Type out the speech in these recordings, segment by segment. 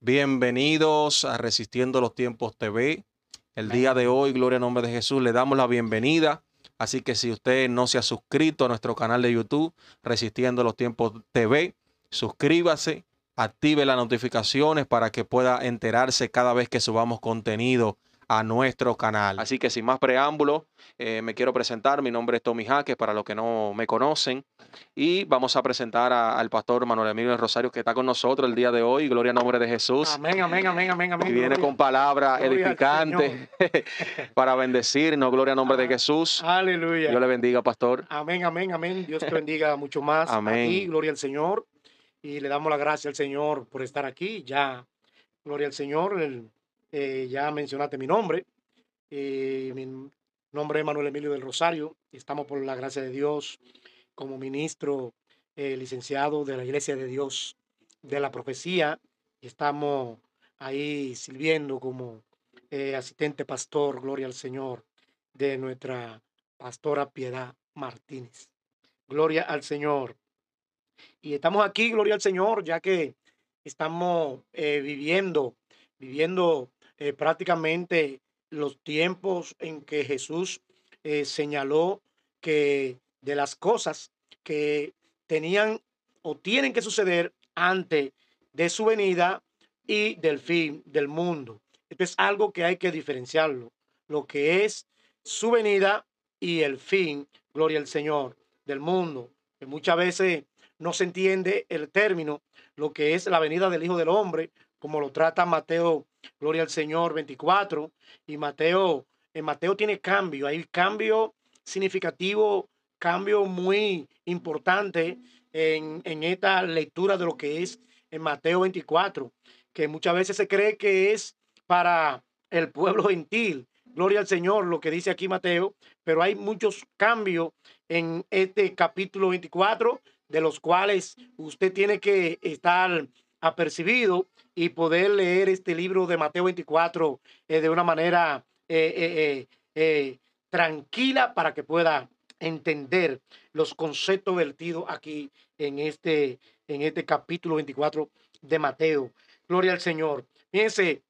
Bienvenidos a Resistiendo los Tiempos TV. El día de hoy, gloria al nombre de Jesús, le damos la bienvenida. Así que si usted no se ha suscrito a nuestro canal de YouTube, Resistiendo los Tiempos TV, suscríbase, active las notificaciones para que pueda enterarse cada vez que subamos contenido a nuestro canal. Así que sin más preámbulo, eh, me quiero presentar. Mi nombre es Tommy Jaques, para los que no me conocen. Y vamos a presentar al pastor Manuel Emilio Rosario, que está con nosotros el día de hoy. Gloria al nombre de Jesús. Amén, amén, amén, amén. amén y viene con palabras edificantes para bendecirnos. Gloria al nombre de Jesús. Aleluya. Dios le bendiga, pastor. Amén, amén, amén. Dios te bendiga mucho más. Amén. gloria al Señor. Y le damos la gracia al Señor por estar aquí. Ya, gloria al Señor. El, eh, ya mencionaste mi nombre. Eh, mi nombre es Manuel Emilio del Rosario. Estamos por la gracia de Dios como ministro eh, licenciado de la Iglesia de Dios de la Profecía. Estamos ahí sirviendo como asistente pastor, gloria al Señor, de nuestra pastora Piedad Martínez. Gloria al Señor. Y estamos aquí, gloria al Señor, ya que estamos viviendo, viviendo eh, prácticamente los tiempos en que Jesús eh, señaló que de las cosas que tenían o tienen que suceder antes de su venida y del fin del mundo. Esto es algo que hay que diferenciarlo, lo que es su venida y el fin, gloria al Señor, del mundo. Que muchas veces no se entiende el término, lo que es la venida del Hijo del Hombre, como lo trata Mateo, Gloria al Señor 24, y Mateo, en Mateo tiene cambio, hay cambio significativo, cambio muy importante en, en esta lectura de lo que es en Mateo 24, que muchas veces se cree que es para el pueblo gentil. Gloria al Señor, lo que dice aquí Mateo, pero hay muchos cambios en este capítulo 24, de los cuales usted tiene que estar apercibido y poder leer este libro de Mateo 24 eh, de una manera eh, eh, tranquila para que pueda entender los conceptos vertidos aquí en este, en este capítulo 24 de Mateo. Gloria al Señor. Fíjense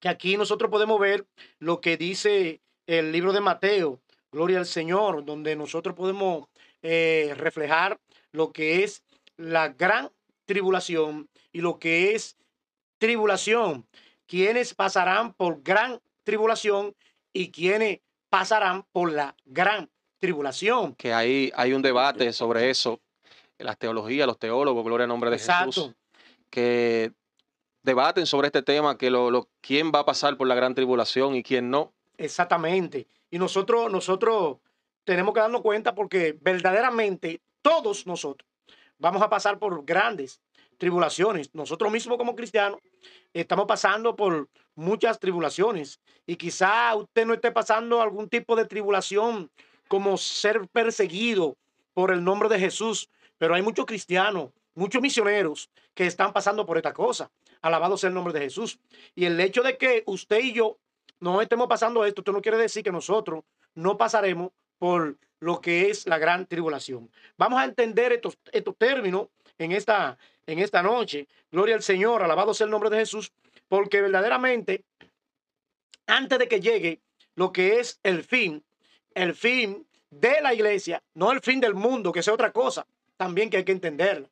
que aquí nosotros podemos ver lo que dice el libro de Mateo. Gloria al Señor, donde nosotros podemos reflejar lo que es la gran tribulación y lo que es tribulación. Quienes pasarán por gran tribulación y quienes pasarán por la gran tribulación. Que ahí hay un debate sobre eso. Las teologías, los teólogos, gloria al nombre de Jesús, que debaten sobre este tema, que lo, quién va a pasar por la gran tribulación y quién no. Exactamente. Y nosotros, nosotros tenemos que darnos cuenta porque verdaderamente todos nosotros vamos a pasar por grandes tribulaciones. Nosotros mismos como cristianos estamos pasando por muchas tribulaciones y quizá usted no esté pasando algún tipo de tribulación como ser perseguido por el nombre de Jesús, pero hay muchos cristianos, muchos misioneros que están pasando por esta cosa. Alabado sea el nombre de Jesús. Y el hecho de que usted y yo no estemos pasando esto, esto no quiere decir que nosotros no pasaremos por lo que es la gran tribulación. Vamos a entender estos, estos términos en esta, en esta noche. Gloria al Señor, alabado sea el nombre de Jesús, porque verdaderamente, antes de que llegue lo que es el fin, el fin de la iglesia, no el fin del mundo, que sea otra cosa, también que hay que entenderlo.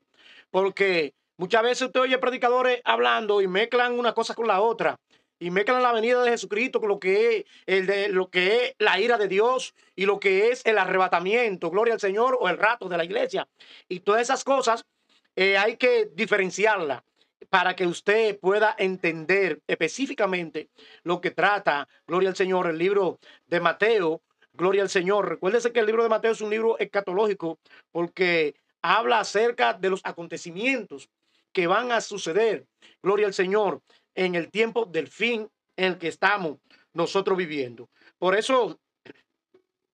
Porque muchas veces usted oye predicadores hablando y mezclan una cosa con la otra y mezclan la venida de Jesucristo con lo que es el de lo que es la ira de Dios y lo que es el arrebatamiento, gloria al Señor o el rato de la iglesia. Y todas esas cosas eh, hay que diferenciarla para que usted pueda entender específicamente lo que trata, gloria al Señor, el libro de Mateo, gloria al Señor. Recuérdese que el libro de Mateo es un libro escatológico porque habla acerca de los acontecimientos que van a suceder, gloria al Señor, en el tiempo del fin en el que estamos nosotros viviendo. Por eso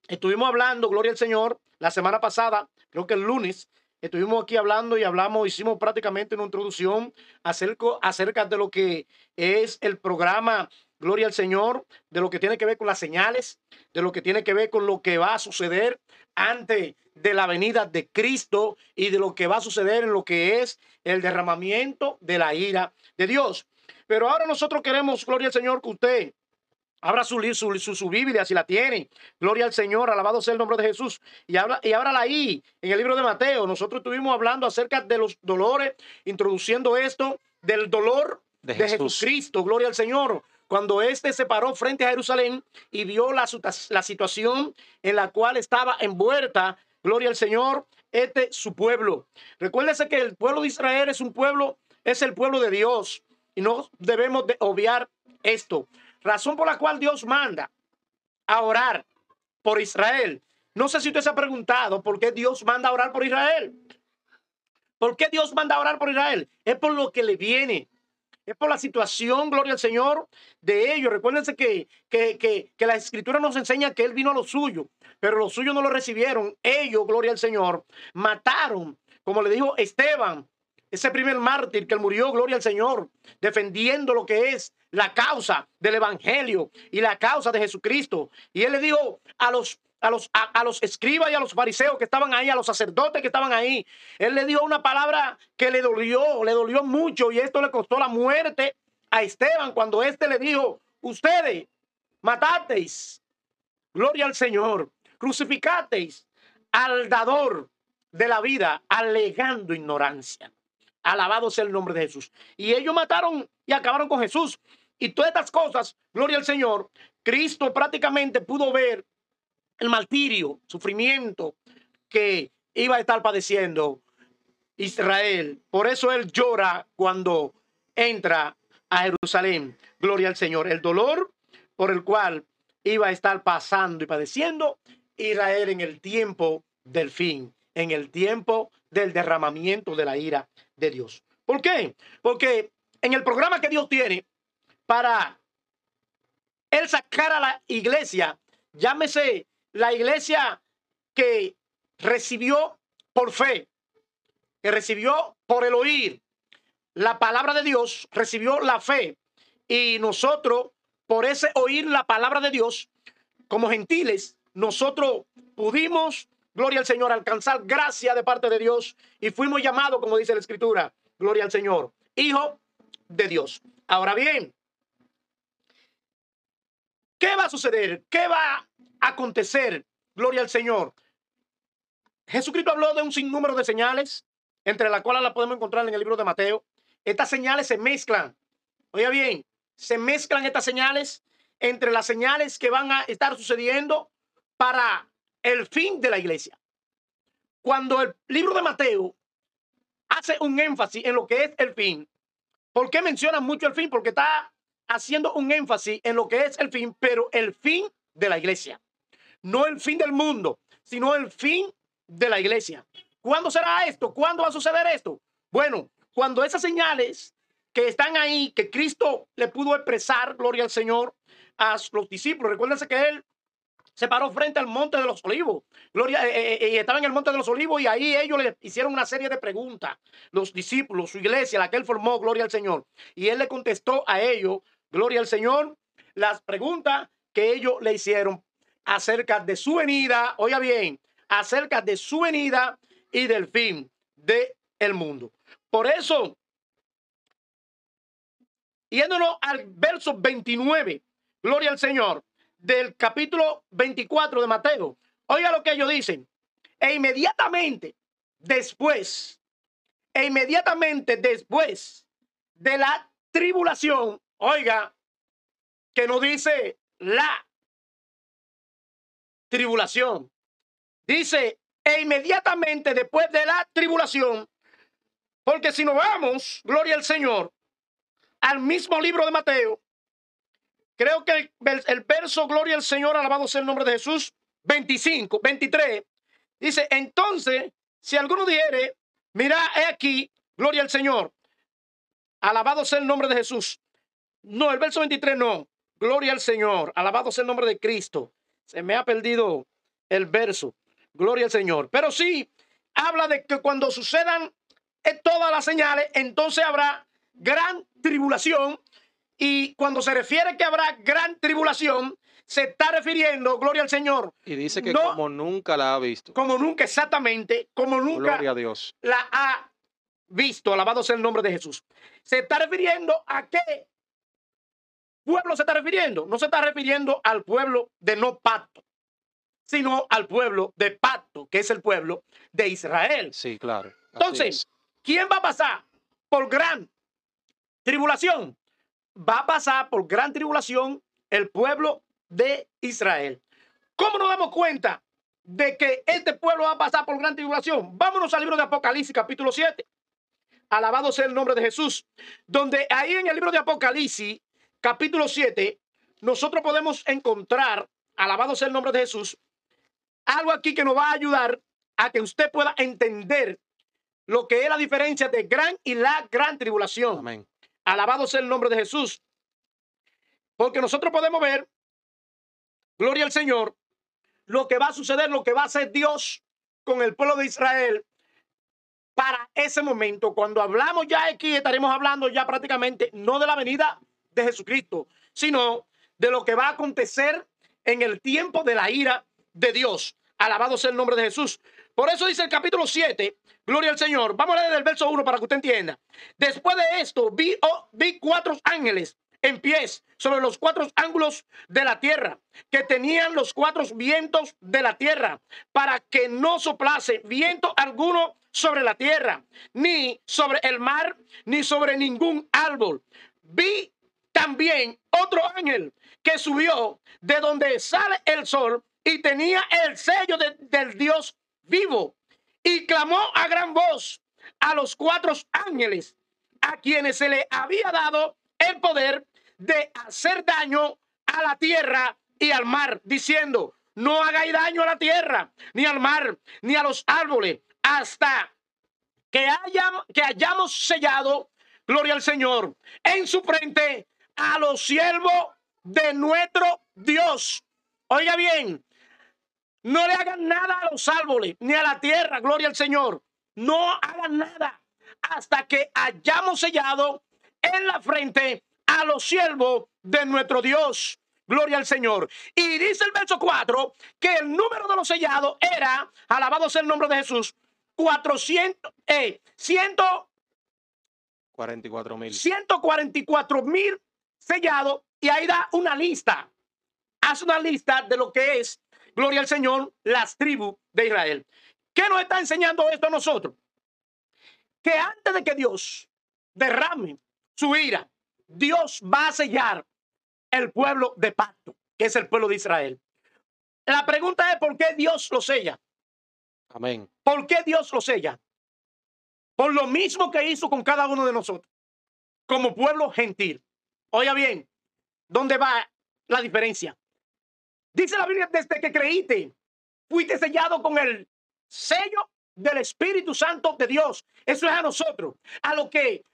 estuvimos hablando, gloria al Señor, la semana pasada, creo que el lunes, Estuvimos aquí hablando y hablamos, hicimos prácticamente una introducción acerca, acerca de lo que es el programa gloria al Señor, de lo que tiene que ver con las señales, de lo que tiene que ver con lo que va a suceder antes de la venida de Cristo y de lo que va a suceder en lo que es el derramamiento de la ira de Dios. Pero ahora nosotros queremos, gloria al Señor, que usted abra su, su, su, su Biblia si la tiene. Gloria al Señor, alabado sea el nombre de Jesús. Y, habla, y ábrala ahí, en el libro de Mateo. Nosotros estuvimos hablando acerca de los dolores, introduciendo esto del dolor de, de Jesucristo. Gloria al Señor cuando éste se paró frente a Jerusalén y vio la, la, situación en la cual estaba envuelta, gloria al Señor, este su pueblo. Recuérdese que el pueblo de Israel es un pueblo, es el pueblo de Dios no debemos de obviar esto. Razón por la cual Dios manda a orar por Israel. No sé si usted se ha preguntado por qué Dios manda a orar por Israel. ¿Por qué Dios manda a orar por Israel? Es por lo que le viene es por la situación, gloria al Señor, de ellos. Recuérdense que, que, que, que la escritura nos enseña que Él vino a lo suyo, pero los suyos no lo recibieron. Ellos, gloria al Señor, mataron, como le dijo Esteban, ese primer mártir que murió, gloria al Señor, defendiendo lo que es la causa del Evangelio y la causa de Jesucristo. Y él le dijo a los a los, a, los escribas y a los fariseos que estaban ahí, a los sacerdotes que estaban ahí. Él le dio una palabra que le dolió, le dolió mucho y esto le costó la muerte a Esteban cuando éste le dijo, ustedes matasteis, gloria al Señor, crucificasteis al dador de la vida, alegando ignorancia. Alabado sea el nombre de Jesús. Y ellos mataron y acabaron con Jesús. Y todas estas cosas, gloria al Señor, Cristo prácticamente pudo ver el martirio, sufrimiento que iba a estar padeciendo Israel. Por eso él llora cuando entra a Jerusalén. Gloria al Señor. El dolor por el cual iba a estar pasando y padeciendo Israel en el tiempo del fin, en el tiempo del derramamiento de la ira de Dios. ¿Por qué? Porque en el programa que Dios tiene para él sacar a la iglesia, llámese la iglesia que recibió por fe, que recibió por el oír la palabra de Dios, recibió la fe. Y nosotros, por ese oír la palabra de Dios, como gentiles, nosotros pudimos, gloria al Señor, alcanzar gracia de parte de Dios y fuimos llamados, como dice la Escritura, gloria al Señor, hijo de Dios. Ahora bien, ¿qué va a suceder? ¿Qué va acontecer. Gloria al Señor. Jesucristo habló de un sinnúmero de señales, entre las cuales la podemos encontrar en el libro de Mateo. Estas señales se mezclan. Oiga bien, se mezclan estas señales entre las señales que van a estar sucediendo para el fin de la iglesia. Cuando el libro de Mateo hace un énfasis en lo que es el fin, ¿por qué menciona mucho el fin? Porque está haciendo un énfasis en lo que es el fin, pero el fin de la iglesia no el fin del mundo, sino el fin de la iglesia. ¿Cuándo será esto? ¿Cuándo va a suceder esto? Bueno, cuando esas señales que están ahí, que Cristo le pudo expresar, gloria al Señor, a los discípulos. Recuérdense que él se paró frente al monte de los olivos. Gloria, eh, eh, eh, estaba en el monte de los olivos y ahí ellos le hicieron una serie de preguntas. Los discípulos, su iglesia, la que él formó, gloria al Señor. Y él le contestó a ellos, gloria al Señor, las preguntas que ellos le hicieron acerca de su venida, oiga bien, acerca de su venida y del fin del el mundo. Por eso, yéndonos al verso 29, gloria al Señor, del capítulo 24 de Mateo, oiga lo que ellos dicen, e inmediatamente después, e inmediatamente después de la tribulación, oiga, que no dice la tribulación. Dice, e inmediatamente después de la tribulación, porque si nos vamos, gloria al Señor, al mismo libro de Mateo, creo que el, verso, gloria al Señor, alabado sea el nombre de Jesús, 25, 23, dice, entonces, si alguno dijere, mira, he aquí, gloria al Señor, alabado sea el nombre de Jesús. No, el verso 23 no, gloria al Señor, alabado sea el nombre de Cristo. Se me ha perdido el verso. Gloria al Señor. Pero sí, habla de que cuando sucedan todas las señales, entonces habrá gran tribulación Y cuando se refiere que habrá gran tribulación, se está refiriendo, gloria al Señor. Y dice que como nunca la ha visto. Como nunca, exactamente, como nunca gloria a Dios. la ha visto. Alabado sea el nombre de Jesús. Se está refiriendo a qué pueblo se está refiriendo. No se está refiriendo al pueblo de no pacto, sino al pueblo de pacto, que es el pueblo de Israel. Sí, claro. Entonces, ¿quién va a pasar por gran tribulación? Va a pasar por gran tribulación el pueblo de Israel. ¿Cómo nos damos cuenta de que este pueblo va a pasar por gran tribulación? Vámonos al libro de Apocalipsis, capítulo 7. Alabado sea el nombre de Jesús. Donde ahí en el libro de Apocalipsis, capítulo 7, nosotros podemos encontrar, alabado sea el nombre de Jesús, algo aquí que nos va a ayudar a que usted pueda entender lo que es la diferencia de gran y la gran tribulación. Amén. Alabado sea el nombre de Jesús. Porque nosotros podemos ver gloria al Señor, lo que va a suceder, lo que va a hacer Dios con el pueblo de Israel para ese momento. Cuando hablamos ya aquí, estaremos hablando ya prácticamente no de la venida de Jesucristo, sino de lo que va a acontecer en el tiempo de la ira de Dios. Alabado sea el nombre de Jesús. Por eso dice el capítulo 7, gloria al Señor. Vamos a leer el verso 1 para que usted entienda. Después de esto, vi, oh, vi cuatro ángeles en pies sobre los cuatro ángulos de la tierra, que tenían los cuatro vientos de la tierra, para que no soplase viento alguno sobre la tierra, ni sobre el mar, ni sobre ningún árbol. Vi también otro ángel que subió de donde sale el sol y tenía el sello del Dios vivo y clamó a gran voz a los cuatro ángeles a quienes se le había dado el poder de hacer daño a la tierra y al mar, diciendo, no hagáis daño a la tierra, ni al mar, ni a los árboles, hasta que, que hayamos sellado, gloria al Señor, en su frente a los siervos de nuestro Dios. Oiga bien, no le hagan nada a los árboles, ni a la tierra, gloria al Señor. No hagan nada hasta que hayamos sellado en la frente a los siervos de nuestro Dios. Gloria al Señor. Y dice el verso 4 que el número de los sellados era, alabado sea el nombre de Jesús, 400, eh, 144 mil. 144 mil sellados. Y ahí da una lista. Hace una lista de lo que es, gloria al Señor, las tribus de Israel. ¿Qué nos está enseñando esto a nosotros? Que antes de que Dios derrame su ira Dios va a sellar el pueblo de pacto, que es el pueblo de Israel. La pregunta es por qué Dios lo sella. Amén. ¿Por qué Dios lo sella? Por lo mismo que hizo con cada uno de nosotros, como pueblo gentil. Oiga bien, ¿dónde va la diferencia? Dice la Biblia, desde que creíste, fuiste sellado con el sello del Espíritu Santo de Dios. Eso es a nosotros, a lo que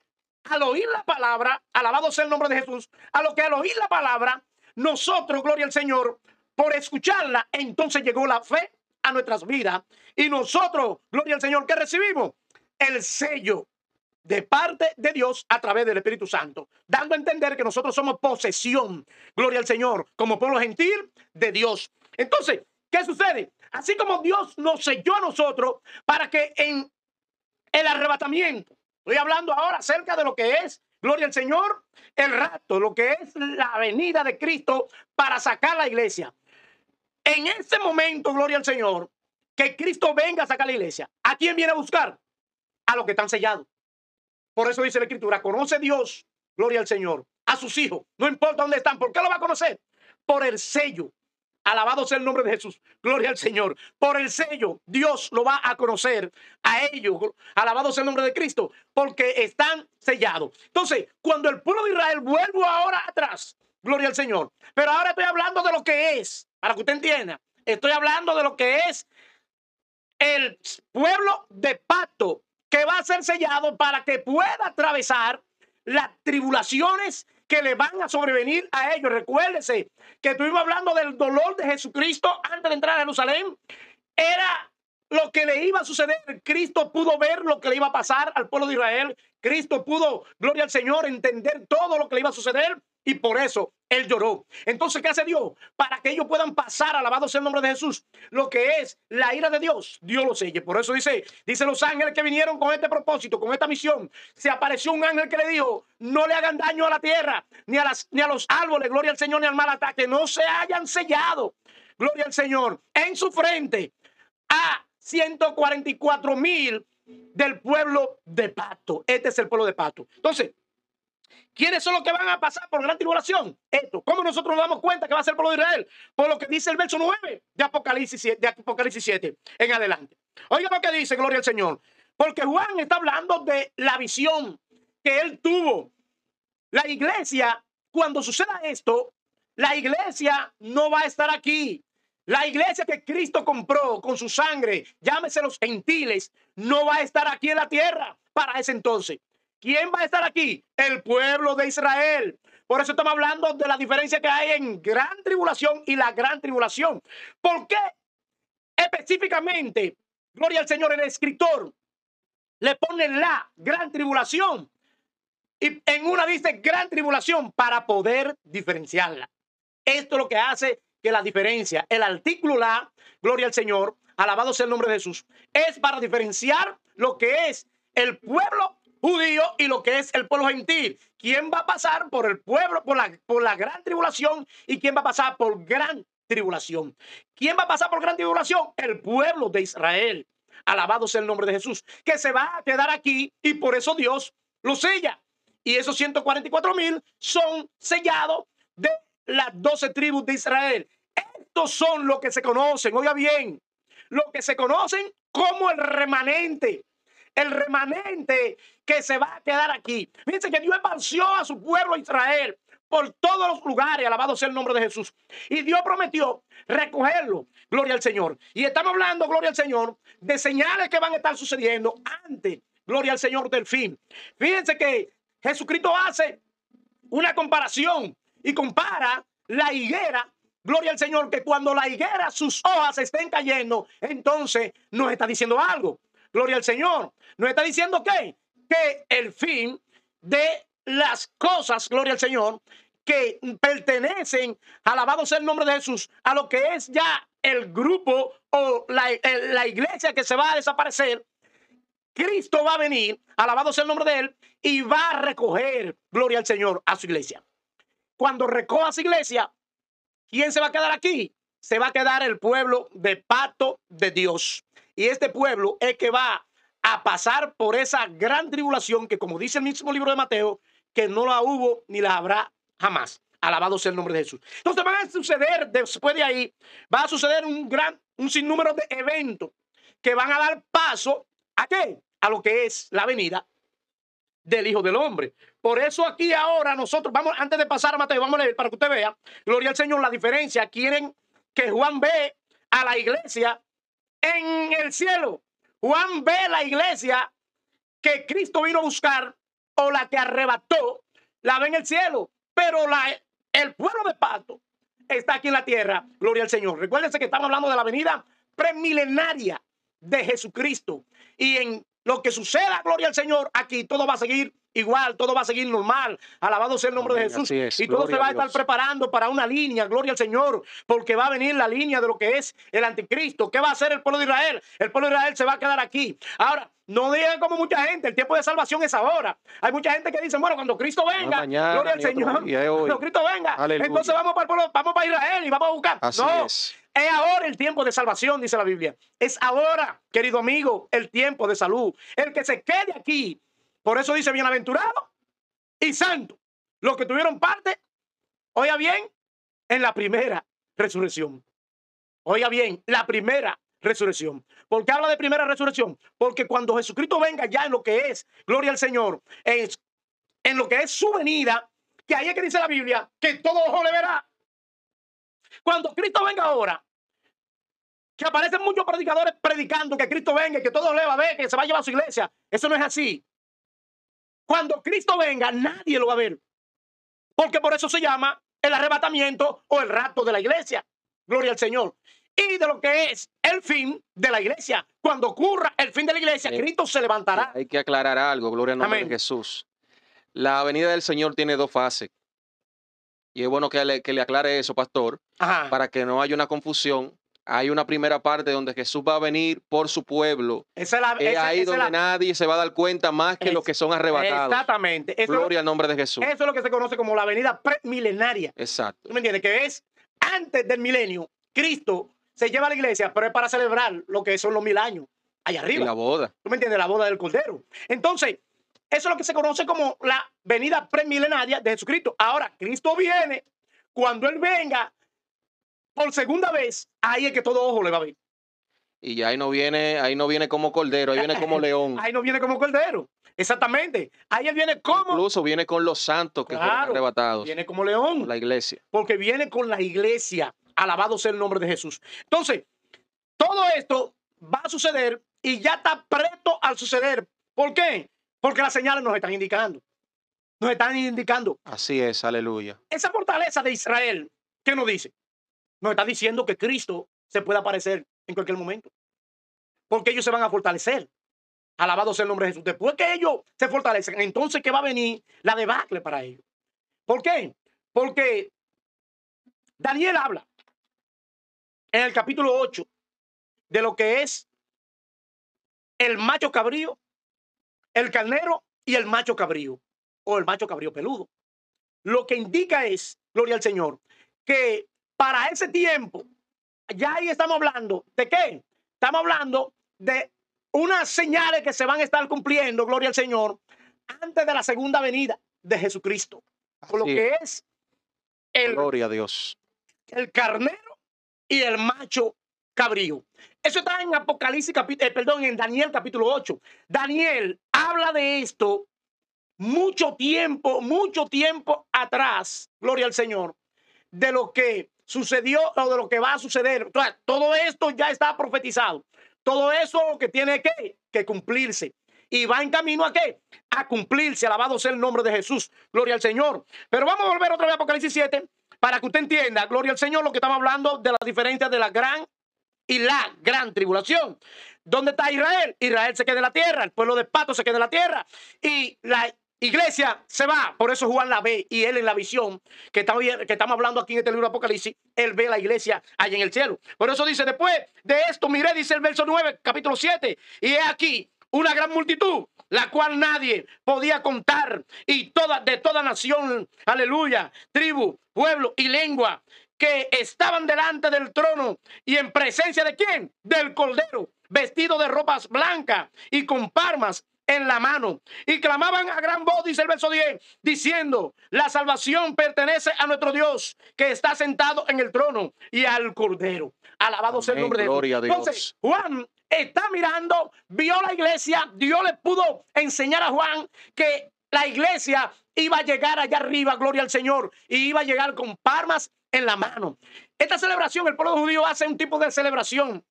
al oír la palabra, alabado sea el nombre de Jesús, a lo que al oír la palabra, nosotros, gloria al Señor, por escucharla, entonces llegó la fe a nuestras vidas. Y nosotros, gloria al Señor, que recibimos el sello de parte de Dios a través del Espíritu Santo, dando a entender que nosotros somos posesión, gloria al Señor, como pueblo gentil de Dios. Entonces, ¿qué sucede? Así como Dios nos selló a nosotros para que en el arrebatamiento Estoy hablando ahora acerca de lo que es, gloria al Señor, el rato, lo que es la venida de Cristo para sacar la iglesia. En ese momento, gloria al Señor, que Cristo venga a sacar la iglesia, ¿a quién viene a buscar? A los que están sellados. Por eso dice la Escritura, conoce Dios, gloria al Señor, a sus hijos, no importa dónde están. ¿Por qué lo va a conocer? Por el sello Alabado sea el nombre de Jesús. Gloria al Señor. Por el sello, Dios lo va a conocer a ellos. Alabado sea el nombre de Cristo. Porque están sellados. Entonces, cuando el pueblo de Israel vuelvo ahora atrás. Gloria al Señor. Pero ahora estoy hablando de lo que es. Para que usted entienda. Estoy hablando de lo que es el pueblo de pacto va a ser sellado para que pueda atravesar las tribulaciones que le van a sobrevenir a ellos. Recuérdese que estuvimos hablando del dolor de Jesucristo antes de entrar a Jerusalén. Era lo que le iba a suceder. Cristo pudo ver lo que le iba a pasar al pueblo de Israel. Cristo pudo, gloria al Señor, entender todo lo que le iba a suceder. y por eso él lloró. Entonces, ¿qué hace Dios? Para que ellos puedan pasar, alabado sea el nombre de Jesús, lo que es la ira de Dios, Dios lo selle. Por eso dice, dice los ángeles que vinieron con este propósito, con esta misión, se apareció un ángel que le dijo, no le hagan daño a la tierra, ni a, las, ni a los árboles, gloria al Señor, ni al mal ataque, no se hayan sellado, gloria al Señor, en su frente a 144 mil del pueblo de Pato. Este es el pueblo de Pato. Entonces, ¿Quiénes son los que van a pasar por gran tribulación? Esto. ¿Cómo nosotros nos damos cuenta que va a ser pueblo de Israel? Por lo que dice el verso 9 de Apocalipsis 7, de Apocalipsis 7 en adelante. Oiga lo que dice, gloria al Señor. Porque Juan está hablando de la visión que él tuvo. La iglesia, cuando suceda esto, la iglesia no va a estar aquí. La iglesia que Cristo compró con su sangre, llámese los gentiles, no va a estar aquí en la tierra para ese entonces. ¿Quién va a estar aquí? El pueblo de Israel. Por eso estamos hablando de la diferencia que hay en gran tribulación y la gran tribulación. ¿Por qué específicamente, gloria al Señor, el escritor le pone la gran tribulación? Y en una dice gran tribulación para poder diferenciarla. Esto es lo que hace que la diferencia, el artículo la, gloria al Señor, alabado sea el nombre de Jesús, es para diferenciar lo que es el pueblo judío y lo que es el pueblo gentil. ¿Quién va a pasar por el pueblo, por la, por la gran tribulación y quién va a pasar por gran tribulación? ¿Quién va a pasar por gran tribulación? El pueblo de Israel. Alabado sea el nombre de Jesús, que se va a quedar aquí y por eso Dios lo sella. Y esos 144 mil son sellados de las 12 tribus de Israel. Estos son los que se conocen, oiga bien, lo que se conocen como el remanente el remanente que se va a quedar aquí. Fíjense que Dios esparció a su pueblo Israel por todos los lugares, alabado sea el nombre de Jesús. Y Dios prometió recogerlo, gloria al Señor. Y estamos hablando, gloria al Señor, de señales que van a estar sucediendo antes, gloria al Señor, del fin. Fíjense que Jesucristo hace una comparación y compara la higuera Gloria al Señor, que cuando la higuera sus hojas estén cayendo, entonces nos está diciendo algo. Gloria al Señor. Nos está diciendo que, que el fin de las cosas, gloria al Señor, que pertenecen, alabado sea el nombre de Jesús, a lo que es ya el grupo o la, la iglesia que se va a desaparecer, Cristo va a venir, alabado sea el nombre de Él, y va a recoger, gloria al Señor, a su iglesia. Cuando recoja su iglesia, ¿quién se va a quedar aquí? Se va a quedar el pueblo de pato de Dios. Y este pueblo es que va a pasar por esa gran tribulación que, como dice el mismo libro de Mateo, que no la hubo ni la habrá jamás. Alabado sea el nombre de Jesús. Entonces van a suceder, después de ahí, va a suceder un gran, un sinnúmero de eventos que van a dar paso a qué? A lo que es la venida del Hijo del Hombre. Por eso aquí ahora nosotros, vamos, antes de pasar a Mateo, vamos a leer para que usted vea, gloria al Señor, la diferencia. Quieren que Juan ve a la iglesia en el cielo. Juan ve la iglesia que Cristo vino a buscar o la que arrebató, la ve en el cielo. Pero la, el pueblo de Pato está aquí en la tierra. Gloria al Señor. Recuérdense que estamos hablando de la venida premilenaria de Jesucristo. Y en lo que suceda, gloria al Señor, aquí todo va a seguir igual, todo va a seguir normal. Alabado sea el nombre de Jesús. Y todo se va a, estar preparando para una línea, gloria al Señor, porque va a venir la línea de lo que es el anticristo. ¿Qué va a hacer el pueblo de Israel? El pueblo de Israel se va a quedar aquí. Ahora, no digan como mucha gente, el tiempo de salvación es ahora. Hay mucha gente que dice, bueno, cuando Cristo venga, gloria al Señor, cuando Cristo venga, entonces vamos para, el pueblo, vamos para Israel y vamos a buscar. no, es. es ahora el tiempo de salvación, dice la Biblia. Es ahora, querido amigo, el tiempo de salud. El que se quede aquí por eso dice bienaventurado y santo. Los que tuvieron parte, oiga bien, en la primera resurrección. Oiga bien, la primera resurrección. ¿Por qué habla de primera resurrección? Porque cuando Jesucristo venga ya en lo que es, gloria al Señor, es, en lo que es su venida, que ahí es que dice la Biblia, que todo ojo le verá. Cuando Cristo venga ahora, que aparecen muchos predicadores predicando que Cristo venga, que todo le va a ver, que se va a llevar a su iglesia. Eso no es así. Cuando Cristo venga, nadie lo va a ver. Porque por eso se llama el arrebatamiento o el rapto de la iglesia. Gloria al Señor. Y de lo que es el fin de la iglesia. Cuando ocurra el fin de la iglesia, Cristo se levantará. Hay que aclarar algo, gloria al nombre de Jesús. La venida del Señor tiene dos fases. Y es bueno que le, que le aclare eso, pastor, para que no haya una confusión. Hay una primera parte donde Jesús va a venir por su pueblo. Esa es, ahí donde nadie se va a dar cuenta más que los que son arrebatados. Exactamente. Gloria al nombre de Jesús. Eso es lo que se conoce como la venida premilenaria. Exacto. ¿Tú me entiendes? Que es antes del milenio. Cristo se lleva a la iglesia, pero es para celebrar lo que son los mil años allá arriba. la boda. ¿Tú me entiendes? La boda del Cordero. Entonces, eso es lo que se conoce como la venida premilenaria de Jesucristo. Ahora, Cristo viene. Cuando Él venga, por segunda vez, ahí es que todo ojo le va a ver. Y ahí no viene, ahí no viene como cordero, ahí viene como león. ahí no viene como cordero. Exactamente. Ahí él viene como. Incluso viene con los santos que fueron arrebatados. Viene como león. La iglesia. Porque viene con la iglesia. Alabado sea el nombre de Jesús. Entonces, todo esto va a suceder y ya está presto al suceder. ¿Por qué? Porque las señales nos están indicando. Nos están indicando. Así es, aleluya. Esa fortaleza de Israel, ¿qué nos dice? Nos está diciendo que Cristo se puede aparecer en cualquier momento. Porque ellos se van a fortalecer. Alabado sea el nombre de Jesús. Después que ellos se fortalecen, entonces que va a venir la debacle para ellos. ¿Por qué? Porque Daniel habla en el capítulo 8 de lo que es el macho cabrío, el carnero y el macho cabrío o el macho cabrío peludo. Lo que indica es, gloria al Señor, que para ese tiempo, ya ahí estamos hablando de qué? Estamos hablando de unas señales que se van a estar cumpliendo, gloria al Señor, antes de la segunda venida de Jesucristo. Por lo que es el, gloria a Dios. el carnero y el macho cabrío. Eso está en Apocalipsis, capítulo, eh, perdón, en Daniel capítulo 8. Daniel habla de esto mucho tiempo, mucho tiempo atrás, gloria al Señor, de lo que sucedió o de lo que va a suceder. todo esto ya está profetizado. Todo eso que tiene que, cumplirse. Y va en camino a qué? A cumplirse. Alabado sea el nombre de Jesús. Gloria al Señor. Pero vamos a volver otra vez a Apocalipsis 7 para que usted entienda, gloria al Señor, lo que estamos hablando de la diferencia de la gran y la gran tribulación. ¿Dónde está Israel? Israel se queda en la tierra, el pueblo de Pato se queda en la tierra y la iglesia se va. Por eso Juan la ve y él en la visión que estamos, que estamos hablando aquí en este libro de Apocalipsis, él ve la iglesia allá en el cielo. Por eso dice, después de esto, miré, dice el verso 9, capítulo 7, y he aquí una gran multitud, la cual nadie podía contar, y toda, de toda nación, aleluya, tribu, pueblo y lengua, que estaban delante del trono y en presencia de quién? Del Cordero, vestido de ropas blancas y con palmas en la mano. Y clamaban a gran voz, dice el verso 10, diciendo, la salvación pertenece a nuestro Dios, que está sentado en el trono y al Cordero. Alabado sea el nombre de Dios. Entonces, Juan está mirando, vio la iglesia, Dios le pudo enseñar a Juan que la iglesia iba a llegar allá arriba, gloria al Señor, y iba a llegar con palmas en la mano. Esta celebración, el pueblo judío hace un tipo de celebración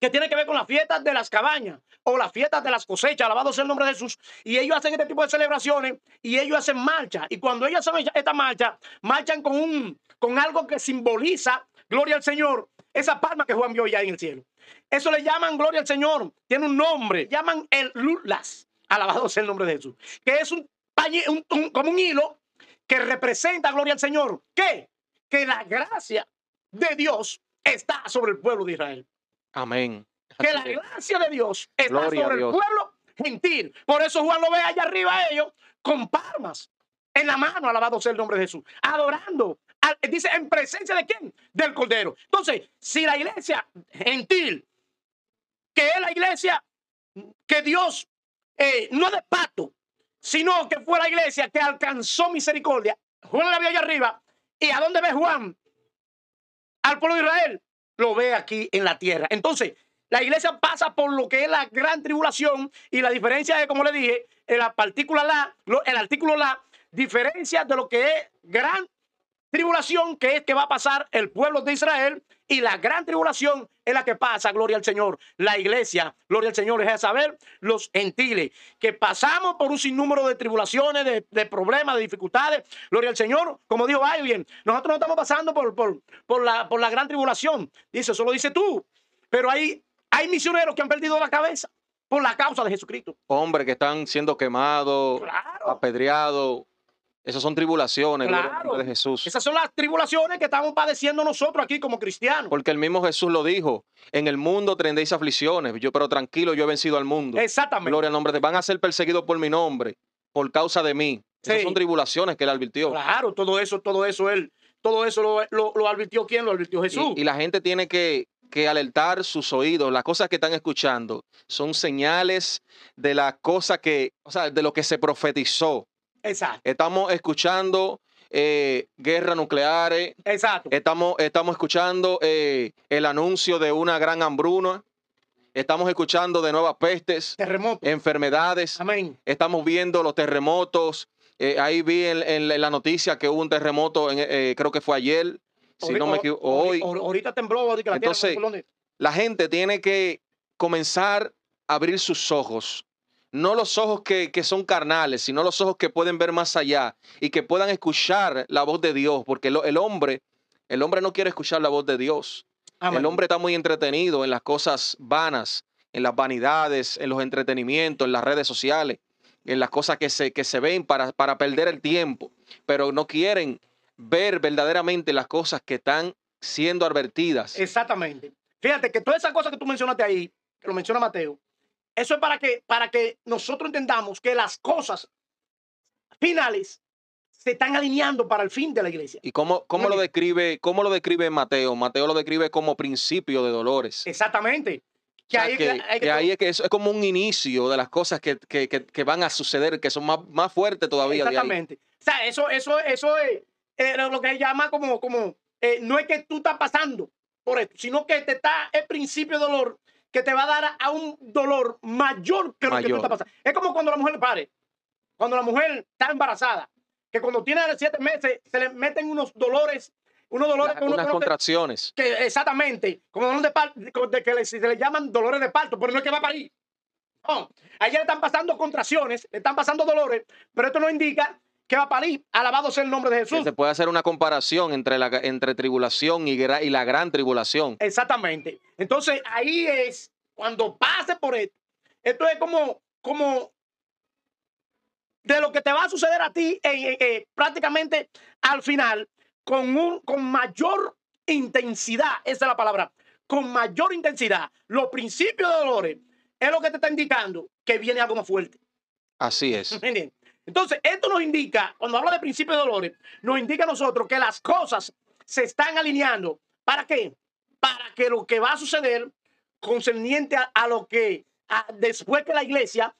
que tiene que ver con las fiestas de las cabañas o las fiestas de las cosechas, alabado sea el nombre de Jesús. Y ellos hacen este tipo de celebraciones y ellos hacen marcha. Y cuando ellos hacen esta marcha, marchan con, un, con algo que simboliza, gloria al Señor, esa palma que Juan vio ya en el cielo. Eso le llaman gloria al Señor. Tiene un nombre. Llaman el lulas. Alabado sea el nombre de Jesús. Que es un, un, como un hilo que representa, gloria al Señor. ¿Qué? Que la gracia de Dios está sobre el pueblo de Israel. Amén. Que la gracia de Dios está sobre el pueblo gentil. Por eso Juan lo ve allá arriba a ellos con palmas en la mano, alabado sea el nombre de Jesús, adorando. Dice, ¿en presencia de quién? Del Cordero. Entonces, si la iglesia gentil, que es la iglesia que Dios eh, no de pato, sino que fue la iglesia que alcanzó misericordia. Juan la vio allá arriba. ¿Y a dónde ve Juan? Al pueblo de Israel. Lo ve aquí en la tierra. Entonces, la iglesia pasa por lo que es la gran tribulación y la diferencia es, como le dije, en la partícula la, el artículo la, diferencia de lo que es gran tribulación, que es que va a pasar el pueblo de Israel, y la gran tribulación es la que pasa, gloria al Señor, la iglesia, gloria al Señor, es a saber, los gentiles, que pasamos por un sinnúmero de tribulaciones, de, problemas, de dificultades, gloria al Señor, como dijo alguien, nosotros no estamos pasando por, por, por, la, por la gran tribulación, dice, eso lo dice tú, pero hay, hay misioneros que han perdido la cabeza por la causa de Jesucristo. Hombres que están siendo quemados, apedreados, Esas son tribulaciones, claro. de Jesús. Esas son las tribulaciones que estamos padeciendo nosotros aquí como cristianos. Porque el mismo Jesús lo dijo, en el mundo tendréis aflicciones, yo, pero tranquilo, yo he vencido al mundo. Exactamente. Gloria al nombre de van a ser perseguidos por mi nombre, por causa de mí. Esas son tribulaciones que él advirtió. Claro, todo eso, todo eso él, todo eso lo, lo, advirtió quién, lo advirtió Jesús. Y, la gente tiene que, que alertar sus oídos. Las cosas que están escuchando son señales de las cosas que, o sea, de lo que se profetizó. Exacto. Estamos escuchando eh, guerras nucleares. Exacto. Estamos, estamos escuchando eh, el anuncio de una gran hambruna. Estamos escuchando de nuevas pestes, terremotos, enfermedades. Amén. Estamos viendo los terremotos. Eh, ahí vi en, la noticia que hubo un terremoto, en, creo que fue ayer, si no me equivoco, hoy. Ahorita tembló. Entonces, la gente tiene que comenzar a abrir sus ojos no los ojos que, son carnales, sino los ojos que pueden ver más allá y que puedan escuchar la voz de Dios, porque el, hombre, el hombre no quiere escuchar la voz de Dios. El hombre está muy entretenido en las cosas vanas, en las vanidades, en los entretenimientos, en las redes sociales, en las cosas que se, que se ven para, para perder el tiempo, pero no quieren ver verdaderamente las cosas que están siendo advertidas. Exactamente. Fíjate que todas esas cosas que tú mencionaste ahí, que lo menciona Mateo, eso es para que, para que nosotros entendamos que las cosas finales se están alineando para el fin de la iglesia. ¿Y cómo, cómo lo describe, cómo lo describe Mateo? Mateo lo describe como principio de dolores. Exactamente. Que, ahí, es que es como un inicio de las cosas que, van a suceder, que son más, más fuertes todavía. Exactamente. O sea, eso, eso, eso es eh, lo que se llama como, como eh, no es que tú estás pasando por esto, sino que te está el principio de dolor que te va a dar a un dolor mayor que lo que tú estás pasando. Es como cuando la mujer pare, cuando la mujer está embarazada, que cuando tiene siete meses se le meten unos dolores, unos dolores, unas contracciones. Que, exactamente, como dolores de parto, de que se le llaman dolores de parto, pero no es que va a parir. No, a ella le están pasando contracciones, le están pasando dolores, pero esto no indica que va a parir. Alabado sea el nombre de Jesús. se puede hacer una comparación entre la entre tribulación y, y la gran tribulación. Exactamente. Entonces ahí es cuando pase por esto. Esto es como, como de lo que te va a suceder a ti eh, prácticamente al final con, un, con mayor intensidad. Esa es la palabra. Con mayor intensidad. Los principios de dolores es lo que te está indicando que viene algo más fuerte. Así es. Entonces, esto nos indica, cuando habla de principios de dolores, nos indica a nosotros que las cosas se están alineando. ¿Para qué? Para que lo que va a suceder concerniente a, lo que después que la iglesia,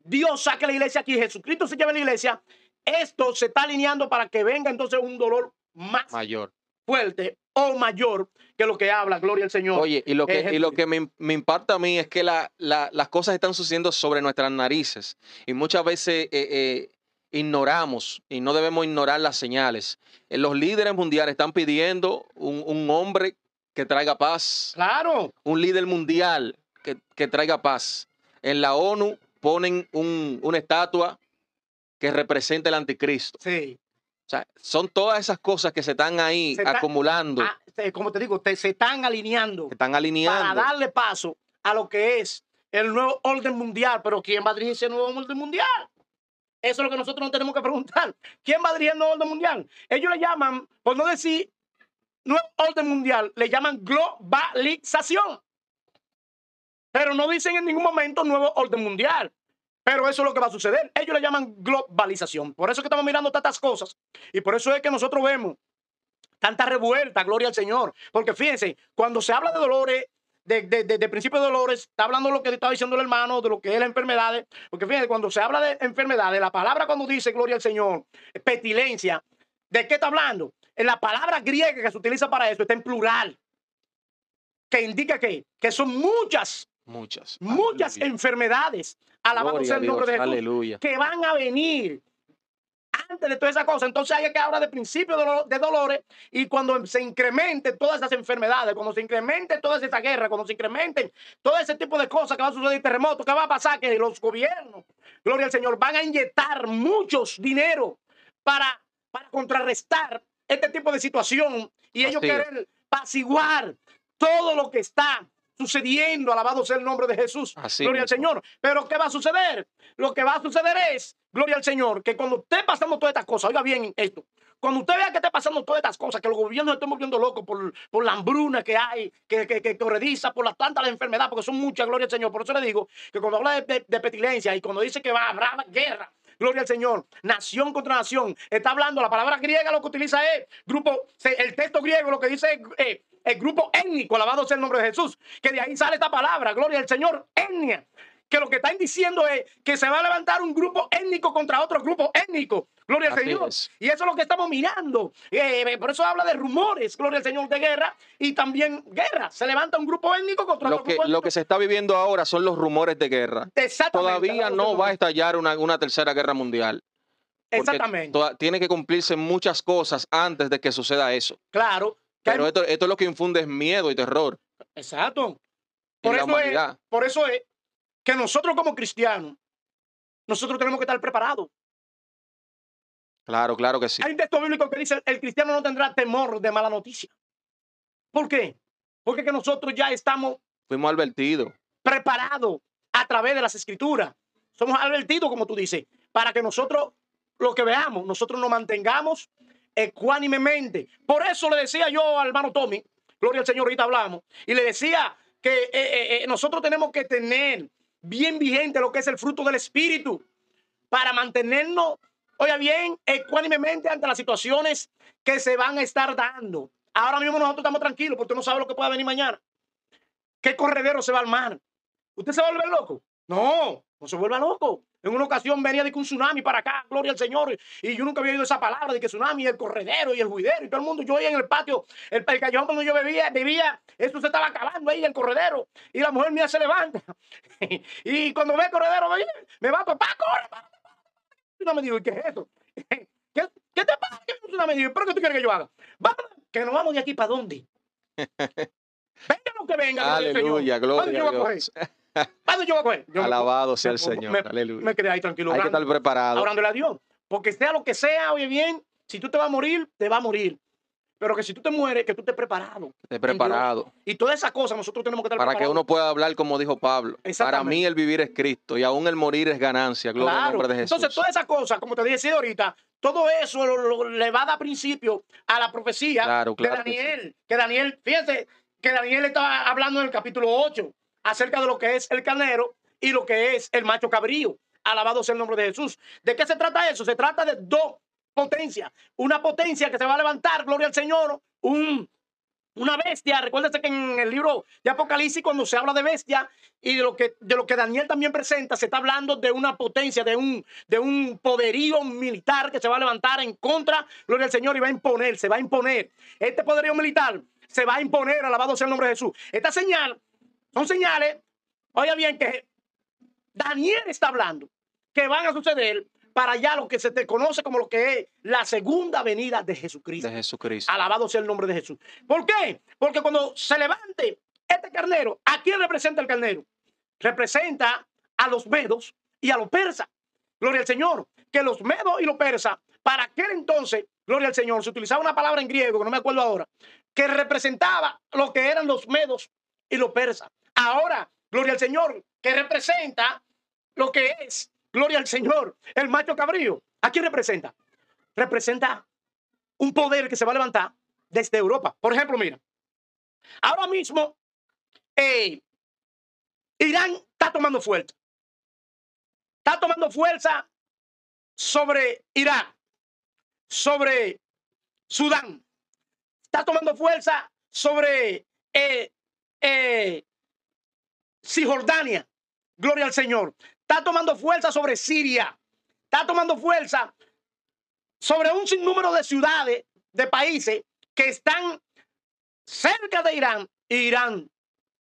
Dios saque la iglesia aquí, Jesucristo se lleve la iglesia, esto se está alineando para que venga entonces un dolor más mayor, fuerte o mayor que lo que habla, gloria al Señor. Oye, y lo que, y lo que me, impacta a mí es que las cosas están sucediendo sobre nuestras narices y muchas veces eh, eh, ignoramos y no debemos ignorar las señales. Eh, los líderes mundiales están pidiendo un, un hombre que traiga paz. Claro. Un líder mundial que, traiga paz. En la ONU ponen una estatua que representa el anticristo. Sí. O sea, son todas esas cosas que se están ahí acumulando. Ah, como te digo, se están alineando. Se están alineando. Para darle paso a lo que es el nuevo orden mundial. Pero ¿quién va a dirigir ese nuevo orden mundial? Eso es lo que nosotros nos tenemos que preguntar. ¿Quién va a dirigir el nuevo orden mundial? Ellos le llaman, por no decir nuevo orden mundial le llaman globalización. Pero no dicen en ningún momento nuevo orden mundial. Pero eso es lo que va a suceder. Ellos le llaman globalización. Por eso que estamos mirando tantas cosas. Y por eso es que nosotros vemos tanta revuelta, gloria al Señor. Porque fíjense, cuando se habla de dolores, de, de, de, principio de dolores, está hablando de lo que estaba diciendo el hermano, de lo que es la enfermedad. Porque fíjense, cuando se habla de enfermedades, la palabra cuando dice gloria al Señor, petilencia, ¿de qué está hablando? En la palabra griega que se utiliza para eso está en plural, que indica que, que son muchas, muchas, muchas enfermedades, alabado sea el nombre de Jesús, aleluya. que van a venir antes de toda esa cosa. Entonces hay que hablar de principio de, dolores y cuando se incrementen todas esas enfermedades, cuando se incremente toda esa guerra, cuando se incrementen todo ese tipo de cosas que va a suceder, terremotos, que va a pasar, que los gobiernos, gloria al Señor, van a inyectar muchos dinero para, para contrarrestar este tipo de situación y ellos quieren apaciguar todo lo que está sucediendo, alabado sea el nombre de Jesús. gloria al Señor. Pero ¿qué va a suceder? Lo que va a suceder es, gloria al Señor, que cuando esté pasando todas estas cosas, oiga bien esto, cuando usted vea que esté pasando todas estas cosas, que los gobiernos estén volviendo locos por, por la hambruna que hay, que, que, que corrediza, por las tantas de enfermedad, porque son muchas, gloria al Señor. Por eso le digo que cuando habla de, de, petilencia y cuando dice que va a haber guerra, gloria al Señor, nación contra nación, está hablando, la palabra griega lo que utiliza es grupo, el texto griego lo que dice es eh, el grupo étnico, alabado sea el nombre de Jesús, que de ahí sale esta palabra, gloria al Señor, etnia, que lo que están diciendo es que se va a levantar un grupo étnico contra otro grupo étnico. Gloria al Señor. Y eso es lo que estamos mirando. Eh, por eso habla de rumores, gloria al Señor, de guerra y también guerra. Se levanta un grupo étnico contra lo otro que, grupo Lo que se está viviendo ahora son los rumores de guerra. Todavía no va a estallar una, una tercera guerra mundial. Exactamente. Tiene que cumplirse muchas cosas antes de que suceda eso. Claro. Pero esto, esto es lo que infunde miedo y terror. Exacto. Por eso, es, por eso es que nosotros como cristianos, nosotros tenemos que estar preparados. Claro, claro que sí. Hay un texto bíblico que dice, el cristiano no tendrá temor de mala noticia. ¿Por qué? Porque que nosotros ya estamos... Fuimos advertidos. Preparados a través de las escrituras. Somos advertidos, como tú dices, para que nosotros lo que veamos, nosotros nos mantengamos ecuánimemente. Por eso le decía yo al hermano Tommy, gloria al Señor, ahorita hablamos, y le decía que eh, eh, eh, nosotros tenemos que tener bien vigente lo que es el fruto del Espíritu para mantenernos, oiga bien, ecuánimemente ante las situaciones que se van a estar dando. Ahora mismo nosotros estamos tranquilos porque no sabe lo que pueda venir mañana. ¿Qué corredero se va al mar? ¿Usted se va a volver loco? No, no se vuelva loco. En una ocasión venía de un tsunami para acá, gloria al Señor, y yo nunca había oído esa palabra de que tsunami, el corredero y el juidero y todo el mundo. Yo veía en el patio, el, el callejón donde yo vivía, vivía, esto se estaba acabando ahí, el corredero, y la mujer mía se levanta. y cuando ve el corredero, me va topar, corre, tsunami, digo, ¿qué es eso? ¿Qué, ¿Qué, te pasa? ¿Qué tsunami? Digo, ¿pero qué tú quieres que yo haga? Vamos, que nos vamos de aquí para dónde. venga lo que venga. Aleluya, gloria a Dios. ¿Cuándo yo voy a coger? Alabado sea el Señor. Me, Aleluya. me quedé ahí tranquilo. Hay que estar preparado. Orándole a Dios. Porque sea lo que sea, oye bien, si tú te vas a morir, te va a morir. Pero que si tú te mueres, que tú estés preparado. Estés preparado. Y todas esas cosas nosotros tenemos que estar Para que uno pueda hablar como dijo Pablo. Para mí el vivir es Cristo y aún el morir es ganancia. Gloria al nombre de Jesús. Entonces todas esas cosas, como te dije ahorita, todo eso le va a dar principio a la profecía de Daniel. Que, que Daniel, fíjense, que Daniel estaba hablando en el capítulo 8 acerca de lo que es el carnero y lo que es el macho cabrío. Alabado sea el nombre de Jesús. ¿De qué se trata eso? Se trata de dos potencias. Una potencia que se va a levantar, gloria al Señor, un, una bestia. Recuérdese que en el libro de Apocalipsis, cuando se habla de bestia y de lo que, de lo que Daniel también presenta, se está hablando de una potencia, de un, de un poderío militar que se va a levantar en contra, gloria al Señor, y va a imponer, se va a imponer. Este poderío militar se va a imponer, alabado sea el nombre de Jesús. Esta señal son señales, oiga bien, que Daniel está hablando que van a suceder para allá lo que se te conoce como lo que es la segunda venida de Jesucristo. De Jesucristo. Alabado sea el nombre de Jesús. ¿Por qué? Porque cuando se levante este carnero, ¿a quién representa el carnero? Representa a los medos y a los persas. Gloria al Señor. Que los medos y los persas, para aquel entonces, gloria al Señor, se utilizaba una palabra en griego, que no me acuerdo ahora, que representaba lo que eran los medos y los persas. Ahora, gloria al Señor, que representa lo que es, gloria al Señor, el macho cabrío. ¿A quién representa? Representa un poder que se va a levantar desde Europa. Por ejemplo, mira, ahora mismo eh, Irán está tomando fuerza. Está tomando fuerza sobre Irak, sobre Sudán. Está tomando fuerza sobre eh, eh, Cisjordania, gloria al Señor, está tomando fuerza sobre Siria, está tomando fuerza sobre un sinnúmero de ciudades, de países que están cerca de Irán. Irán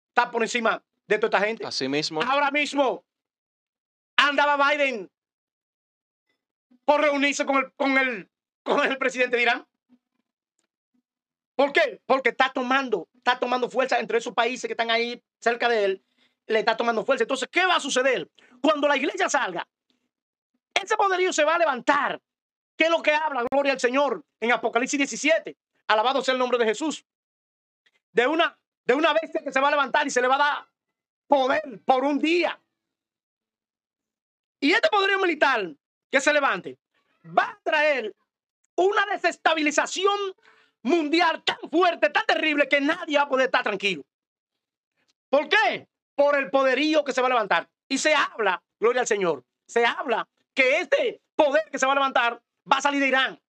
está por encima de toda esta gente. Así mismo. Ahora mismo andaba Biden por reunirse con el, con el, con el presidente de Irán. ¿Por qué? Porque está tomando, está tomando fuerza entre esos países que están ahí cerca de él, le está tomando fuerza. Entonces, ¿qué va a suceder? Cuando la iglesia salga, ese poderío se va a levantar. ¿Qué es lo que habla? Gloria al Señor en Apocalipsis 17. Alabado sea el nombre de Jesús. De una de una bestia que se va a levantar y se le va a dar poder por un día. Y este poderío militar que se levante va a traer una desestabilización mundial tan fuerte, tan terrible, que nadie va a poder estar tranquilo. ¿Por qué? Por el poderío que se va a levantar. Y se habla, gloria al Señor, se habla que este poder que se va a levantar va a salir de Irán.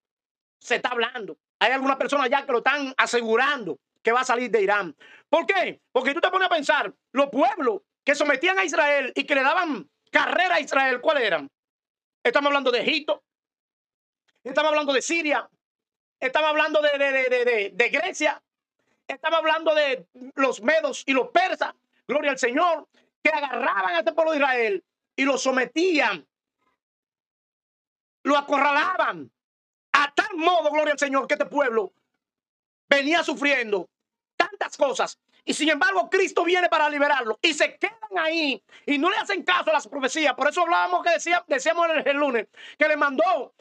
Se está hablando. Hay algunas personas ya que lo están asegurando que va a salir de Irán. ¿Por qué? Porque tú te pones a pensar, los pueblos que sometían a Israel y que le daban carrera a Israel, ¿cuáles eran? Estamos hablando de Egipto, estamos hablando de Siria, estamos hablando de, de, de, Grecia, estamos hablando de los medos y los persas, gloria al Señor, que agarraban a este pueblo de Israel y lo sometían, lo acorralaban a tal modo, gloria al Señor, que este pueblo venía sufriendo tantas cosas. Y sin embargo, Cristo viene para liberarlo. Y se quedan ahí y no le hacen caso a las profecías. Por eso hablábamos que decía, decíamos el lunes, que le mandó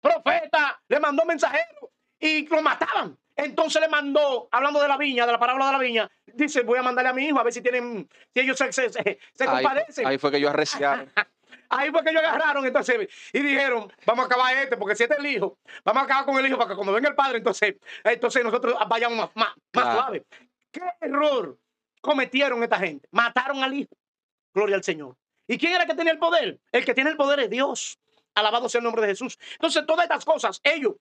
profeta, le mandó mensajero y lo mataban. Entonces le mandó, hablando de la viña, de la parábola de la viña, dice, voy a mandarle a mi hijo a ver si tienen, si ellos se, se, compadecen. Ahí fue que yo arreciaron. Ahí fue que ellos agarraron entonces y dijeron, vamos a acabar este, porque si este es el hijo, vamos a acabar con el hijo para que cuando venga el padre, entonces, entonces nosotros vayamos más, más, más suave. ¿Qué error cometieron esta gente? Mataron al hijo. Gloria al Señor. ¿Y quién era el que tenía el poder? El que tiene el poder es Dios. Alabado sea el nombre de Jesús. Entonces, todas estas cosas ellos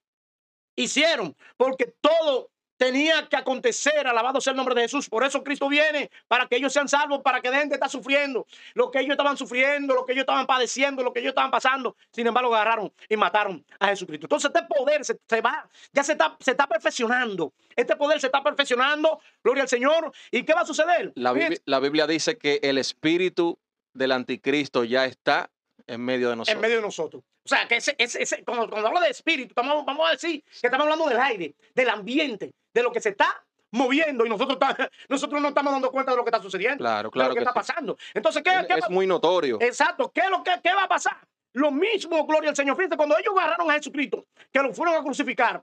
hicieron porque todo tenía que acontecer, alabado sea el nombre de Jesús. Por eso Cristo viene, para que ellos sean salvos, para que dejen de estar sufriendo lo que ellos estaban sufriendo, lo que ellos estaban padeciendo, lo que ellos estaban pasando. Sin embargo, agarraron y mataron a Jesucristo. Entonces este poder se, va, ya se está, se está perfeccionando. Este poder se está perfeccionando, gloria al Señor. ¿Y qué va a suceder? La, la Biblia dice que el espíritu del anticristo ya está en medio de nosotros. En medio de nosotros. O sea, que ese, ese, cuando, cuando hablo de espíritu, vamos a decir que estamos hablando del aire, del ambiente, de lo que se está moviendo y nosotros, nosotros no estamos dando cuenta de lo que está sucediendo. Claro, claro. De lo que, está pasando. Entonces, ¿qué, es, es muy notorio. Exacto. ¿Qué, lo, qué, ¿Qué va a pasar? Lo mismo, gloria al Señor. Fíjate, cuando ellos agarraron a Jesucristo, que lo fueron a crucificar,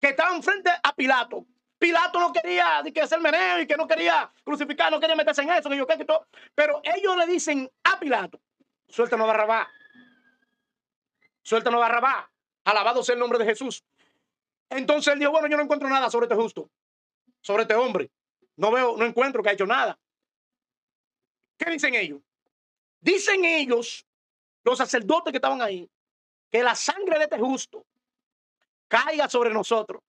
que estaban frente a Pilato, Pilato no quería que hacer meneo y que no quería crucificar, no quería meterse en eso, que yo qué, que todo. Pero ellos le dicen a Pilato, suéltanos Barrabá. Suéltanos Barrabá. Alabado sea el nombre de Jesús. Entonces él dijo, bueno, yo no encuentro nada sobre este justo, sobre este hombre. No veo, no encuentro que ha hecho nada. ¿Qué dicen ellos? Dicen ellos, los sacerdotes que estaban ahí, que la sangre de este justo caiga sobre nosotros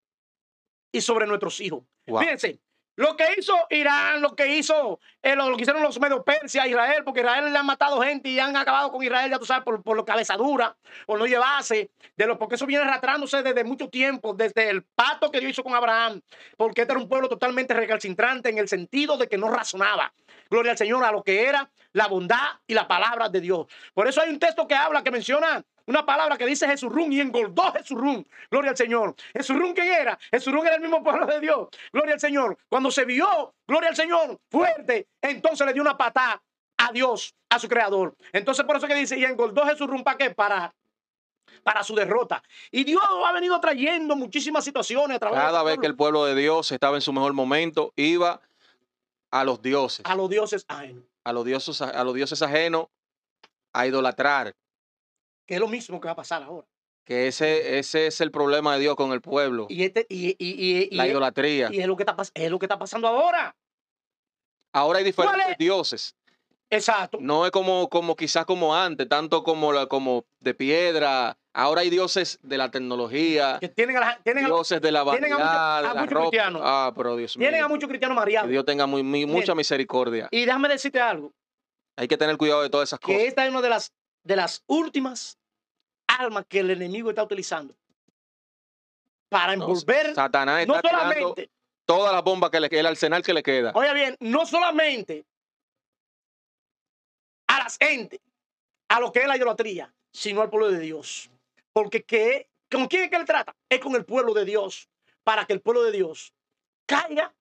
y sobre nuestros hijos. Fíjense, lo que hizo Irán, lo que hizo, eh, lo, que hicieron los medio Persia, Israel, porque Israel le han matado gente y han acabado con Israel, ya tú sabes, por, por lo cabezadura, por no llevarse, de lo, porque eso viene arrastrándose desde mucho tiempo, desde el pacto que Dios hizo con Abraham, porque este era un pueblo totalmente recalcitrante en el sentido de que no razonaba. Gloria al Señor a lo que era la bondad y la palabra de Dios. Por eso hay un texto que habla, que menciona una palabra que dice Jesurún y engordó Jesurún. Gloria al Señor. Jesurún, ¿quién era? Jesurún era el mismo pueblo de Dios. Gloria al Señor. Cuando se vio, gloria al Señor, fuerte, entonces le dio una patada a Dios, a su creador. Entonces por eso que dice, y engordó Jesurún, ¿para qué? Para para su derrota. Y Dios ha venido trayendo muchísimas situaciones a través Cada vez que el pueblo de Dios estaba en su mejor momento, iba a los dioses. A los dioses ajenos. A los dioses, a los dioses ajenos a idolatrar, que es lo mismo que va a pasar ahora. Que ese, ese es el problema de Dios con el pueblo. Y, este, y, y, la idolatría. Y es lo, que está, es lo que está pasando ahora. Ahora hay diferentes dioses. Exacto. No es como, como quizás como antes, tanto como, la, como de piedra. Ahora hay dioses de la tecnología. Que tienen, a tienen dioses de la vanidad, a muchos, cristianos. Ah, pero Dios mío. Tienen a muchos cristianos mareados. Que Dios tenga muy, mucha misericordia. Y déjame decirte algo. Hay que tener cuidado de todas esas cosas. Que esta es una de las de las últimas armas que el enemigo está utilizando para envolver Satanás no solamente todas las bombas que le el arsenal que le queda. Oye bien, no solamente a las gente, a lo que es la idolatría, sino al pueblo de Dios. Porque que, ¿con quién es que él trata? Es con el pueblo de Dios, para que el pueblo de Dios caiga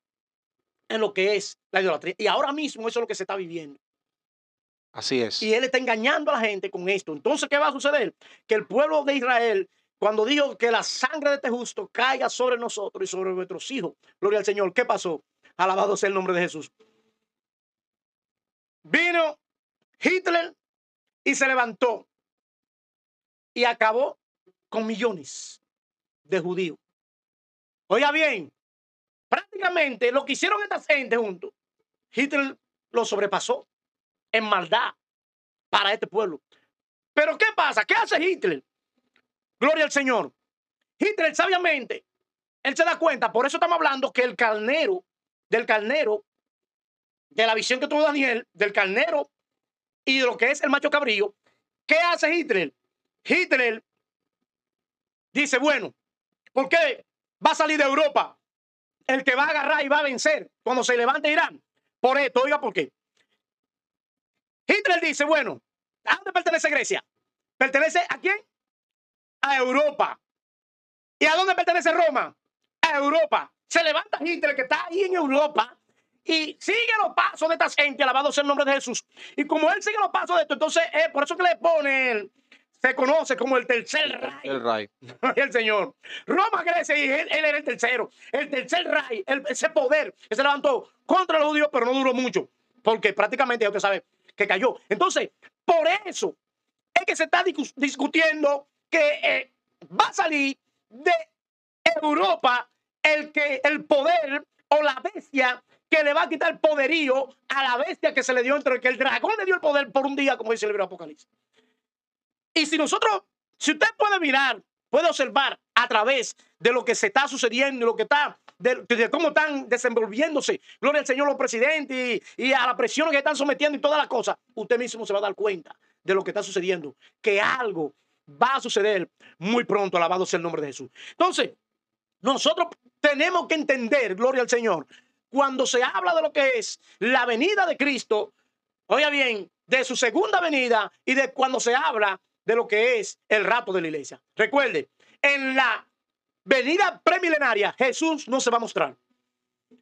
en lo que es la idolatría. Y ahora mismo eso es lo que se está viviendo. Así es. Y él está engañando a la gente con esto. Entonces, ¿qué va a suceder? Que el pueblo de Israel, cuando dijo que la sangre de este justo caiga sobre nosotros y sobre nuestros hijos, gloria al Señor, ¿qué pasó? Alabado sea el nombre de Jesús. Vino Hitler y se levantó y acabó con millones de judíos. Oiga bien, prácticamente lo que hicieron estas gente juntos, Hitler lo sobrepasó en maldad para este pueblo. Pero ¿qué pasa? ¿Qué hace Hitler? Gloria al Señor. Hitler sabiamente, él se da cuenta, por eso estamos hablando que el carnero, del carnero, de la visión que tuvo Daniel, del carnero y de lo que es el macho cabrío, ¿qué hace Hitler? Hitler dice, bueno, ¿por qué va a salir de Europa el que va a agarrar y va a vencer cuando se levante Irán? Por esto, oiga, ¿por qué? Hitler dice, bueno, ¿a dónde pertenece Grecia? ¿Pertenece a quién? A Europa. ¿Y a dónde pertenece Roma? A Europa. Se levanta Hitler que está ahí en Europa y sigue los pasos de esta gente, alabado sea el nombre de Jesús. Y como él sigue los pasos de esto, entonces es por eso que le pone, se conoce como el tercer rey. El rey. el Señor. Roma, Grecia, y él, era el tercero. El tercer rey, ese poder que se levantó contra los judíos, pero no duró mucho, porque prácticamente ya usted sabe que cayó. Entonces, por eso es que se está discutiendo que eh, va a salir de Europa el que el poder o la bestia que le va a quitar poderío a la bestia que se le dio entre que el dragón le dio el poder por un día, como dice el libro Apocalipsis. Y si nosotros, si usted puede mirar, puede observar a través de lo que se está sucediendo y lo que está, de, cómo están desenvolviéndose, gloria al Señor, los presidentes y, a la presión que están sometiendo y todas las cosas, usted mismo se va a dar cuenta de lo que está sucediendo, que algo va a suceder muy pronto, alabado sea el nombre de Jesús. Entonces, nosotros tenemos que entender, gloria al Señor, cuando se habla de lo que es la venida de Cristo, oiga bien, de su segunda venida y de cuando se habla de lo que es el rato de la iglesia. Recuerde, en la venida premilenaria Jesús no se va a mostrar.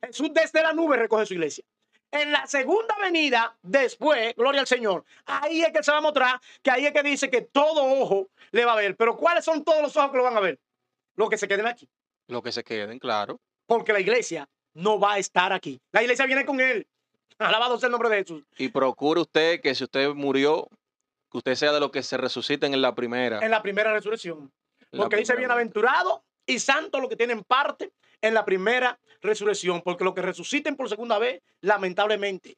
Jesús desde la nube recoge su iglesia. En la segunda venida, después, gloria al Señor, ahí es que se va a mostrar que ahí es que dice que todo ojo le va a ver. Pero ¿cuáles son todos los ojos que lo van a ver? Los que se queden aquí. Los que se queden, claro. Porque la iglesia no va a estar aquí. La iglesia viene con él. Alabado sea el nombre de Jesús. Y procure usted que si usted murió, que usted sea de los que se resuciten en la primera. En la primera resurrección. Porque dice bienaventurado y santo lo que tienen parte en la primera resurrección, porque lo que resuciten por segunda vez, lamentablemente,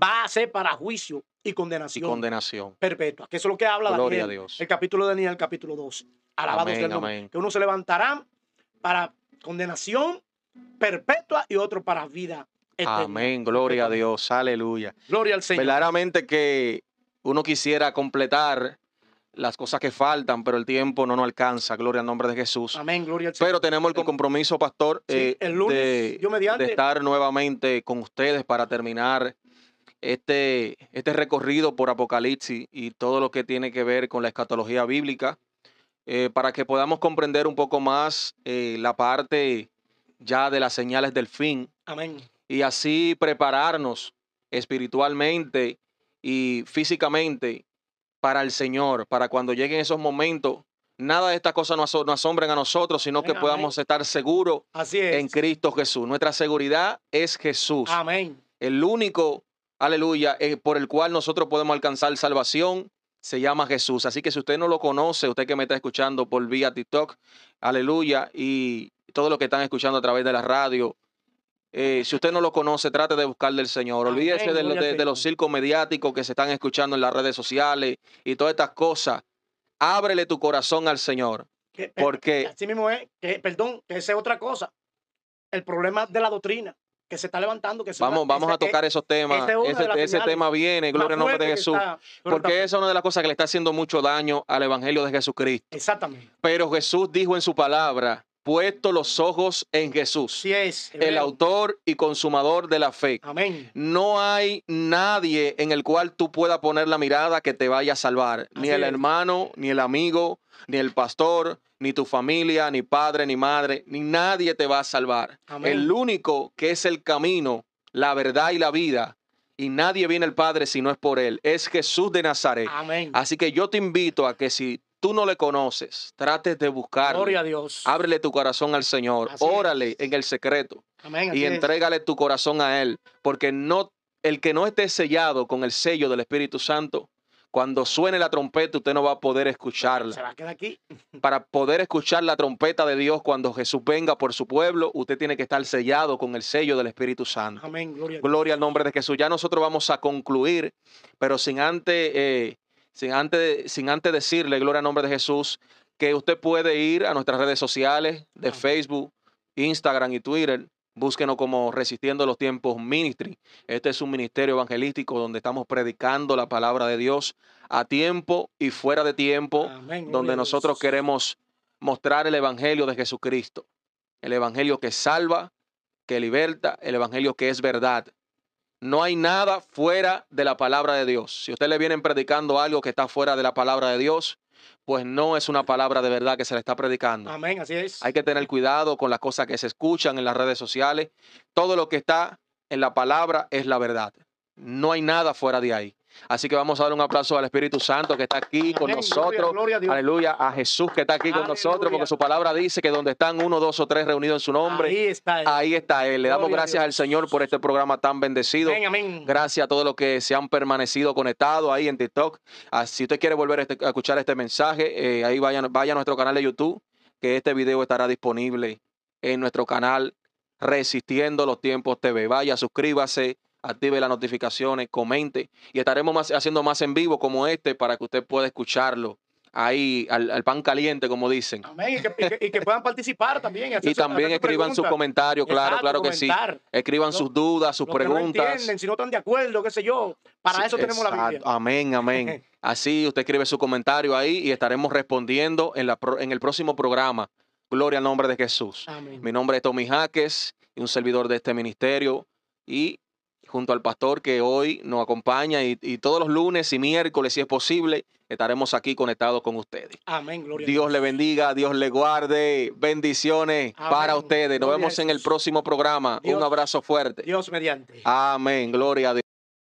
va a ser para juicio y condenación. condenación. Perpetua, que eso es lo que habla Gloria a Dios. el capítulo de Daniel, el capítulo 12. Alabado sea el nombre. Que uno se levantará para condenación perpetua y otro para vida eterna. Amén, gloria a Dios, aleluya. Gloria al Señor. Verdaderamente que uno quisiera completar las cosas que faltan, pero el tiempo no nos alcanza. Gloria al nombre de Jesús. Amén, gloria al Señor. Pero tenemos el compromiso, pastor, eh, el lunes, de, yo de, estar nuevamente con ustedes para terminar este, este recorrido por Apocalipsis y todo lo que tiene que ver con la escatología bíblica, eh, para que podamos comprender un poco más eh, la parte ya de las señales del fin. Amén. Y así prepararnos espiritualmente y físicamente para el Señor, para cuando lleguen esos momentos, nada de estas cosas nos, asombren a nosotros, sino que podamos estar seguros en Cristo Jesús. Nuestra seguridad es Jesús. Amén. El único, aleluya, eh, por el cual nosotros podemos alcanzar salvación se llama Jesús. Así que si usted no lo conoce, usted que me está escuchando por vía TikTok, aleluya, y todo lo que están escuchando a través de la radio, eh, si usted no lo conoce, trate de buscarle al Señor. Olvídese de, los circos mediáticos que se están escuchando en las redes sociales y todas estas cosas. Ábrele tu corazón al Señor. porque. Así mismo es, que, perdón, que esa es otra cosa. El problema de la doctrina que se está levantando. Que vamos vamos a tocar esos temas. ese, tema viene, gloria al nombre de Jesús. porque esa es una de las cosas que le está haciendo mucho daño al Evangelio de Jesucristo. Exactamente. Pero Jesús dijo en su palabra puesto los ojos en Jesús, sí es, el autor y consumador de la fe. Amén. No hay nadie en el cual tú puedas poner la mirada que te vaya a salvar, ni el hermano, ni el amigo, ni el pastor, ni tu familia, ni padre, ni madre, ni nadie te va a salvar. El único que es el camino, la verdad y la vida, y nadie viene al Padre si no es por Él, es Jesús de Nazaret. Amén. Así que yo te invito a que si tú no le conoces, trate de buscarle. Gloria a Dios. Ábrele tu corazón al Señor. Órale en el secreto. Amén, y entrégale tu corazón a Él. Porque no, el que no esté sellado con el sello del Espíritu Santo, cuando suene la trompeta, usted no va a poder escucharla. Se va a quedar aquí. Para poder escuchar la trompeta de Dios cuando Jesús venga por su pueblo, usted tiene que estar sellado con el sello del Espíritu Santo. Amén. Gloria, Gloria al nombre de Jesús. Ya nosotros vamos a concluir, pero sin antes, eh, sin antes, sin antes decirle, gloria al nombre de Jesús, que usted puede ir a nuestras redes sociales de Facebook, Instagram y Twitter Búsquenos como Resistiendo los Tiempos Ministry. Este es un ministerio evangelístico donde estamos predicando la palabra de Dios a tiempo y fuera de tiempo, donde nosotros queremos mostrar el Evangelio de Jesucristo. El Evangelio que salva, que liberta, el Evangelio que es verdad. No hay nada fuera de la palabra de Dios. Si usted le vienen predicando algo que está fuera de la palabra de Dios, pues no es una palabra de verdad que se le está predicando. Amén, así es. Hay que tener cuidado con las cosas que se escuchan en las redes sociales. Todo lo que está en la palabra es la verdad. No hay nada fuera de ahí. Así que vamos a dar un aplauso al Espíritu Santo que está aquí con nosotros. Aleluya. A Jesús que está aquí con nosotros, porque su palabra dice que donde están uno, dos o tres reunidos en su nombre, ahí está Él. Ahí está él. Le damos gracias al Señor por este programa tan bendecido. Gracias a todos los que se han permanecido conectados ahí en TikTok. Ah, si usted quiere volver este, a escuchar este mensaje, eh, ahí vaya, vaya a nuestro canal de YouTube, que este video estará disponible en nuestro canal Resistiendo los Tiempos TV. Vaya, suscríbase active las notificaciones, comente y estaremos más, haciendo más en vivo como este para que usted pueda escucharlo ahí al, pan caliente, como dicen. Amén. Y que, puedan participar también. Y, también escriban sus comentarios, claro, claro que sí. Escriban sus dudas, sus preguntas. no entienden, si no están de acuerdo, qué sé yo. Para eso tenemos la Biblia. Amén, amén. Así usted escribe su comentario ahí y estaremos respondiendo en, la, en el próximo programa. Gloria al nombre de Jesús. Mi nombre es Tommy Jaques y un servidor de este ministerio. Y junto al pastor que hoy nos acompaña y, todos los lunes y miércoles, si es posible, estaremos aquí conectados con ustedes. Amén, gloria Dios le bendiga, Dios le guarde, bendiciones para ustedes. Nos vemos en el próximo programa. Un abrazo fuerte. Dios mediante. Amén, gloria a Dios.